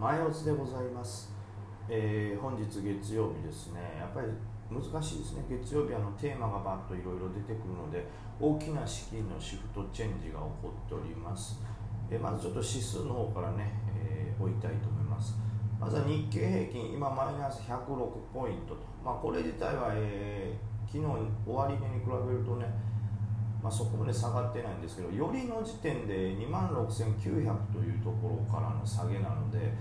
前オツでございます、えー、本日月曜日ですね。やっぱり難しいですね。月曜日あのテーマがバッといろいろ出てくるので大きな資金のシフトチェンジが起こっております、えー、まずちょっと指数の方からね、えー、置いたいと思います。まずは日経平均今マイナス106ポイントと、まあ、これ自体は、えー、昨日終値に比べるとねまあ、そこまで下がってないんですけどよりの時点で2万6900というところからの下げなので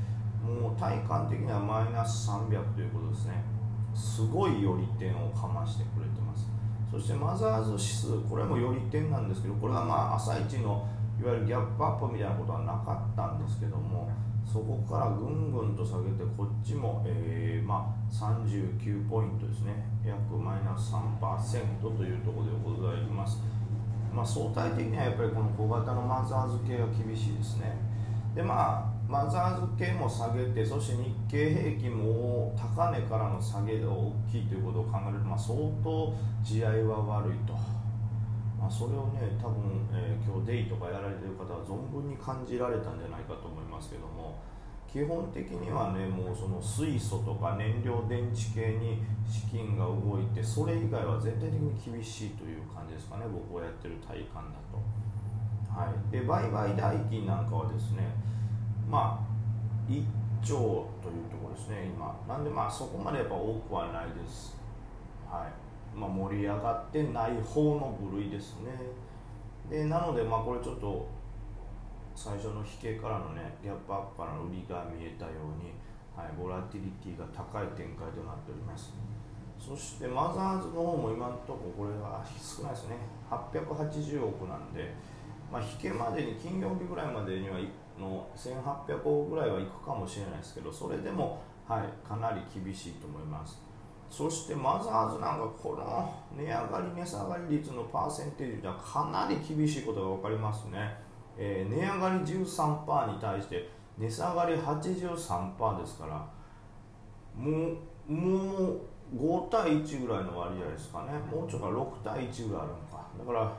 もう体感的にはマイナス300ということですね。すごい寄り点をかましてくれてます。そしてマザーズ指数これも寄り点なんですけどこれはまあ朝一のいわゆるギャップアップみたいなことはなかったんですけどもそこからぐんぐんと下げてこっちも、えー、まあ、39ポイントですね。約マイナス3%というところでございます。まあ、相対的にはやっぱりこの小型のマザーズ系は厳しいですね。でまあマザーズ系も下げてそして日経平均も高値からの下げが大きいということを考えると、まあ、相当地合いは悪いと、まあ、それをね多分、えー、今日デイとかやられてる方は存分に感じられたんじゃないかと思いますけども。基本的にはねもうその水素とか燃料電池系に資金が動いてそれ以外は全体的に厳しいという感じですかね僕がやってる体感だと。はい、で売買代金なんかはですねまあ1兆というところですね今。なんでまあそこまでやっぱ多くはないです。はい。まあ、盛り上がってない方の部類ですね。でなのでまあこれちょっと最初の引けからのねギャップアップからの売りが見えたように、はい、ボラティリティが高い展開となっております。そしてマザーズの方も今のところこれは少ないですね。880億なんで、まあ、引けまでに金曜日ぐらいまでにはの1800億ぐらいはいくかもしれないですけどそれでも、はい、かなり厳しいと思います。そしてマザーズなんかこの値上がり値下がり率のパーセンテージではかなり厳しいことが分かりますね。えー、値上がり13%に対して値下がり83%ですからもうもう5対1ぐらいの割合ですかね。もうちょっと6対1ぐらいあるのか。だから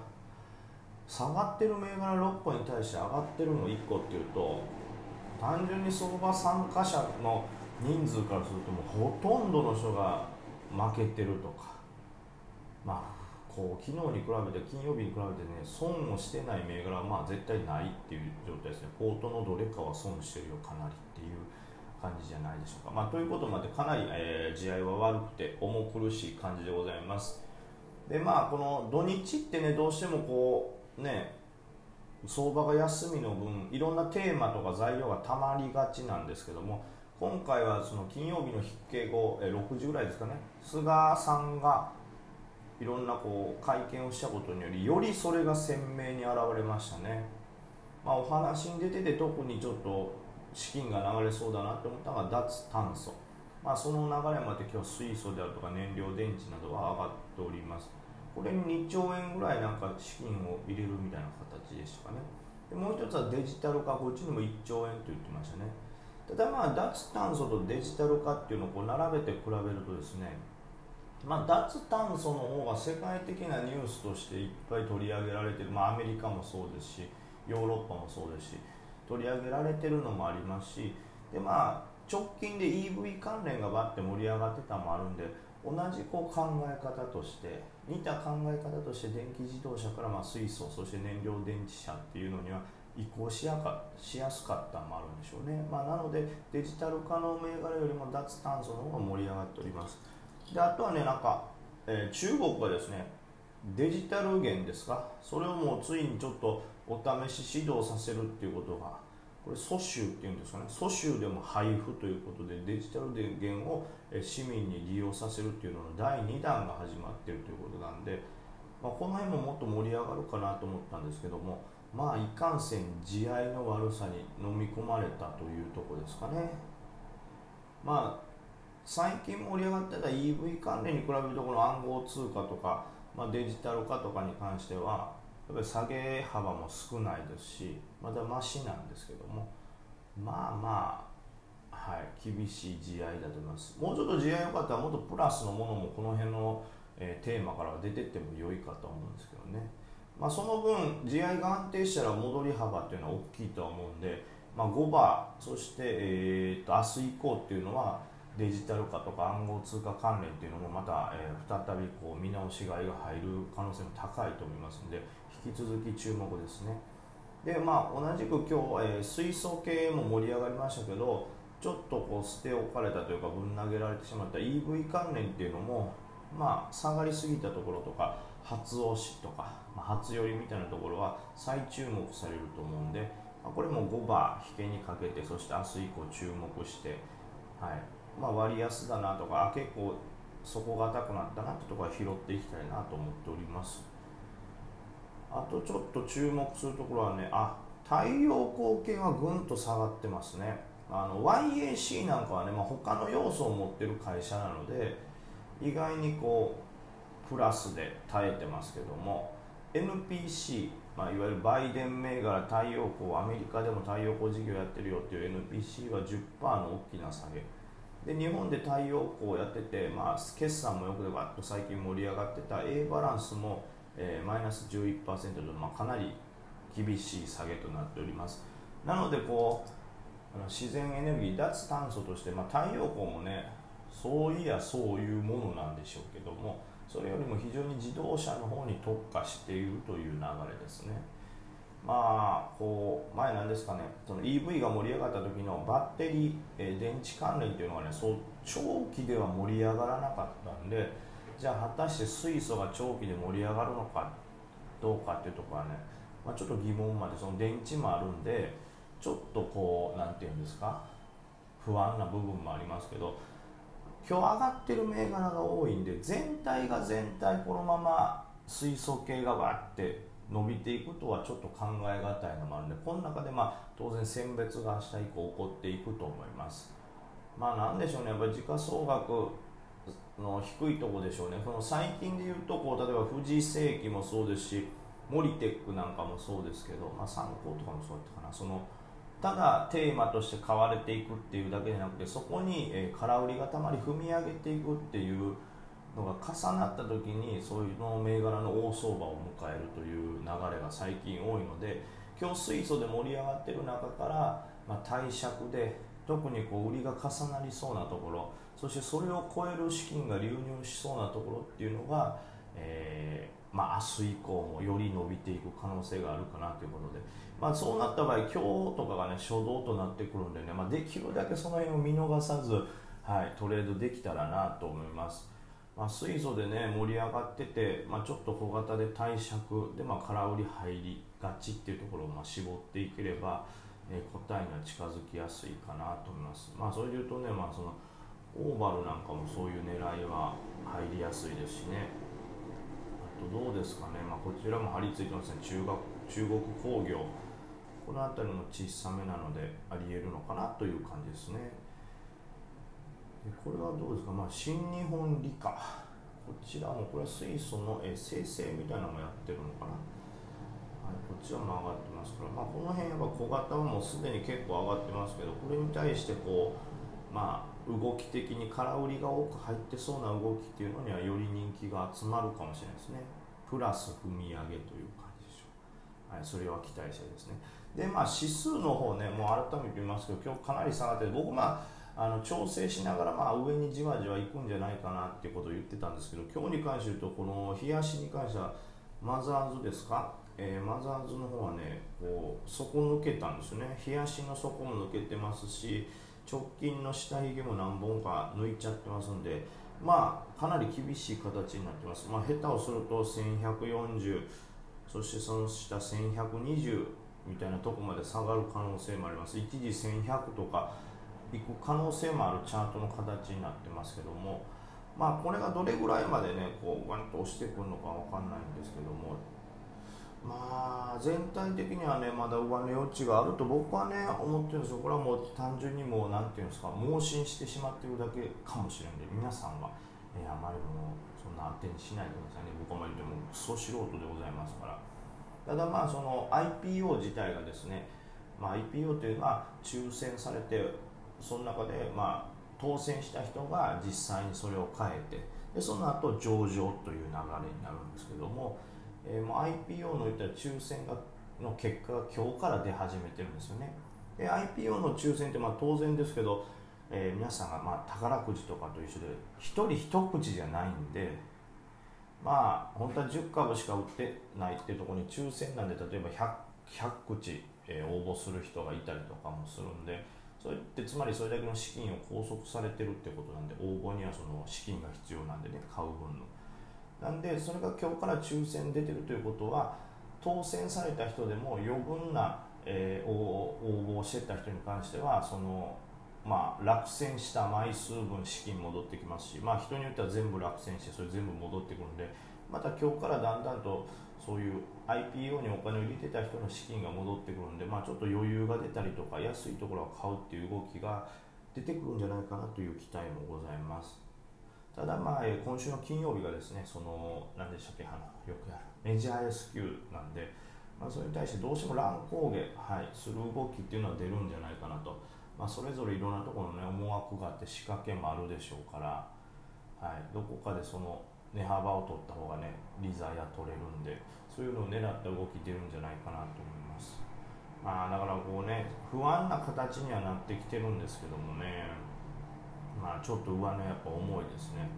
下がってる銘柄6個に対して上がってるの1個っていうと単純に相場参加者の人数からするともうほとんどの人が負けてるとか。まあこう昨日に比べて金曜日に比べてね損をしてない銘柄はまあ絶対ないっていう状態ですね。ポートのどれかは損してるよかなりっていう感じじゃないでしょうか、まあ、ということもあってかなり、えー、地合いは悪くて重苦しい感じでございます。でまあこの土日ってねどうしてもこうね相場が休みの分いろんなテーマとか材料がたまりがちなんですけども今回はその金曜日の筆記後、え6時ぐらいですかね。菅さんがいろんなこう会見をしたことによりよりそれが鮮明に現れましたね、まあ、お話に出てて特にちょっと資金が流れそうだなと思ったのが脱炭素、まあ、その流れまで今日水素であるとか燃料電池などは上がっております。これに2兆円ぐらいなんか資金を入れるみたいな形でしたかね。でもう一つはデジタル化こっちにも1兆円と言ってましたね。ただまあ脱炭素とデジタル化っていうのをこう並べて比べるとですねまあ、脱炭素の方が世界的なニュースとしていっぱい取り上げられてる、まあ、アメリカもそうですしヨーロッパもそうですし取り上げられてるのもありますしで、まあ、直近で EV 関連がバッて盛り上がってたのもあるんで同じこう考え方として似た考え方として電気自動車からま水素そして燃料電池車っていうのには移行しやかしやすかったのもあるんでしょうね、まあ、なのでデジタル化の銘柄よりも脱炭素の方が盛り上がっております。であとはねなんか、えー、中国はですねデジタル元ですか？それをもうついにちょっとお試し指導させるっていうことがこれ蘇州っていうんですかね？蘇州でも配布ということでデジタル元を市民に利用させるっていうのの第2弾が始まってるということなんで、まあ、この辺ももっと盛り上がるかなと思ったんですけどもまあいかんせん地合いの悪さに飲み込まれたというとこですかね。まあ最近盛り上がってた EV 関連に比べるとこの暗号通貨とか、まあ、デジタル化とかに関してはやっぱり下げ幅も少ないですしまだマシなんですけどもまあまあはい厳しい地合だと思います。もうちょっと地合良かったらもっとプラスのものもこの辺の、えー、テーマから出てっても良いかと思うんですけどね。まあ、その分地合が安定したら戻り幅っていうのは大きいと思うんでまあ、5番そして、えー、と明日以降っていうのはデジタル化とか暗号通貨関連っていうのもまた、えー、再びこう見直し買いが入る可能性も高いと思いますので引き続き注目ですね。でまあ同じく今日、えー、水素系も盛り上がりましたけどちょっとこう捨て置かれたというかぶん投げられてしまった EV 関連っていうのもまあ下がりすぎたところとか初押しとか、まあ、初寄りみたいなところは再注目されると思うんで、これも5番引けにかけてそして明日以降注目して、はい。まあ、割安だなとか結構底堅くなったなってところは拾っていきたいなと思っております。あとちょっと注目するところはねあ太陽光系はぐんと下がってますね。あの YAC なんかはね、まあ、他の要素を持ってる会社なので意外にこうプラスで耐えてますけども NPC、まあ、いわゆるバイデン銘柄太陽光アメリカでも太陽光事業やってるよっていう NPC は10%の大きな下げ。で日本で太陽光をやってて、まあ、決算もよくでわっと最近盛り上がってた A バランスも、えー、マイナス11%と、まあ、かなり厳しい下げとなっておりますなのでこうあの自然エネルギー脱炭素として、まあ、太陽光もねそういやそういうものなんでしょうけどもそれよりも非常に自動車の方に特化しているという流れですね。まあ、こう前なんですかね。その EV が盛り上がった時のバッテリー、え、電池関連というのがねそう長期では盛り上がらなかったんでじゃあ果たして水素が長期で盛り上がるのかどうかっていうところはね、まあ、ちょっと疑問までその電池もあるんでちょっとこう何て言うんですか不安な部分もありますけど今日上がってる銘柄が多いんで全体が全体このまま水素系がわって伸びていくとはちょっと考え難いのもあるんでこの中でまあ当然選別が明日以降起こっていくと思います。まあなんでしょうね。やっぱり時価総額の低いとこでしょうね。この最近で言うとこう例えば富士世紀もそうですしモリテックなんかもそうですけど、まあ、参考とかもそうだったかな。そのただテーマとして買われていくっていうだけじゃなくてそこに、え空売りがたまり踏み上げていくっていうのが重なった時にそういうの銘柄の大相場を迎えるという流れが最近多いので今日水素で盛り上がってる中から、まあ、貸借で特にこう売りが重なりそうなところそしてそれを超える資金が流入しそうなところっていうのが、えー、まあ、明日以降もより伸びていく可能性があるかなということで、まあ、そうなった場合今日とかがね初動となってくるんでね、まあ、できるだけその辺を見逃さず、はい、トレードできたらなと思います。まあ、水素でね盛り上がってて、まあ、ちょっと小型で貸借で、まあ、空売り入りがちっていうところをまあ絞っていければ、えー、答えには近づきやすいかなと思います。まあ、それで言うとね、まあ、そのオーバルなんかもそういう狙いは入りやすいですしね。あとどうですかね、まあ、こちらも張り付いてますね。中学中国工業。この辺りも小さめなのでありえるのかなという感じですね。これはどうですか、まあ、新日本理科。こちらもこれは水素のえ生成みたいなのもやってるのかな？はい、こっちらも上がってますから、まあ、この辺やっぱ小型はもうすでに結構上がってますけどこれに対してこうまあ動き的に空売りが多く入ってそうな動きっていうのにはより人気が集まるかもしれないですね。プラス踏み上げという感じでしょう、はい、それは期待したいですね。でまあ指数の方ねもう改めて見ますけど今日かなり下がって僕まああの調整しながらまあ上にじわじわ行くんじゃないかなっていうことを言ってたんですけど今日に関して言うとこの冷やしに関してはマザーズですか、えー、マザーズの方はねこう底抜けたんですよね。冷やしの底も抜けてますし直近の下髭も何本か抜いちゃってますんでまあかなり厳しい形になってます、まあ、下手をすると1140そしてその下1120みたいなとこまで下がる可能性もあります。一時1100とかいく可能性もあるチャートの形になってますけどもまあこれがどれぐらいまでねこうワンと押してくるのかわかんないんですけどもまあ全体的にはねまだ上値余地があると僕はね思ってるんですよ。これはもう単純にもう何ていうんですか盲信してしまってるだけかもしれんで皆さんは、えー、あまりもそんな当てにしないでくださいね。僕はまりでもクソ素人でございますから。ただまあその IPO 自体がですね、まあ、IPO というのは抽選されてその中でまあ当選した人が実際にそれを変えてでその後上場という流れになるんですけどもえー、もう IPO のいった抽選がの結果が今日から出始めてるんですよね。え IPO の抽選ってまあ当然ですけど、えー、皆さんがまあ宝くじとかと一緒で1人1口じゃないんでまあ本当は10株しか売ってないっていうところに抽選なんで例えば 100, 100口、えー、応募する人がいたりとかもするんでそれってつまりそれだけの資金を拘束されてるってことなんで応募にはその資金が必要なんでね買う分の。なんでそれが今日から抽選出てるということは当選された人でも余分な、えー、応募をしてた人に関してはその、まあ、落選した枚数分資金戻ってきますし、まあ、人によっては全部落選してそれ全部戻ってくるんでまた今日からだんだんとそういう IPO にお金を入れてた人の資金が戻ってくるんで、まあ、ちょっと余裕が出たりとか安いところを買うっていう動きが出てくるんじゃないかなという期待もございます。ただまあ、今週の金曜日がですね、その、何でしたっけ、あのよくやる、メジャー S q なんで、まあ、それに対してどうしても乱高下、はい、する動きっていうのは出るんじゃないかなと、まあ、それぞれいろんなところの、ね、思惑があって仕掛けもあるでしょうから、はい、どこかでその値幅を取った方がね、利ザヤ取れるんで、そういうのを狙った動き出るんじゃないかなと思います。まあ、だからこうね、不安な形にはなってきてるんですけどもね、まあ、ちょっと上値やっぱ重いですね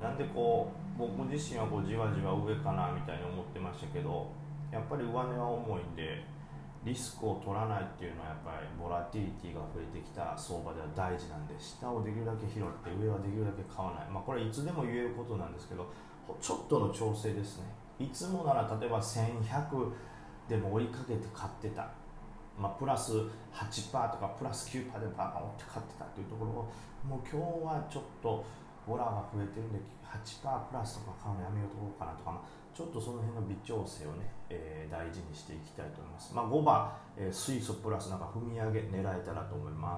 なんでこう僕自身はこうじわじわ上かなみたいに思ってましたけどやっぱり上値は重いんでリスクを取らないっていうのはやっぱりボラティリティが増えてきた相場では大事なんで下をできるだけ拾って上はできるだけ買わない、まあ、これいつでも言えることなんですけどちょっとの調整ですねいつもなら例えば1100でも追いかけて買ってた。まあ、プラス8%とかプラス9%でバーバンって買ってたっていうところをもう今日はちょっとボラが増えてるんで8%プラスとか買うのやめようとこうかなとか、まあ、ちょっとその辺の微調整をね、えー、大事にしていきたいと思います。まあ、5番、えー、水素プラスなんか踏み上げ狙えたらと思います。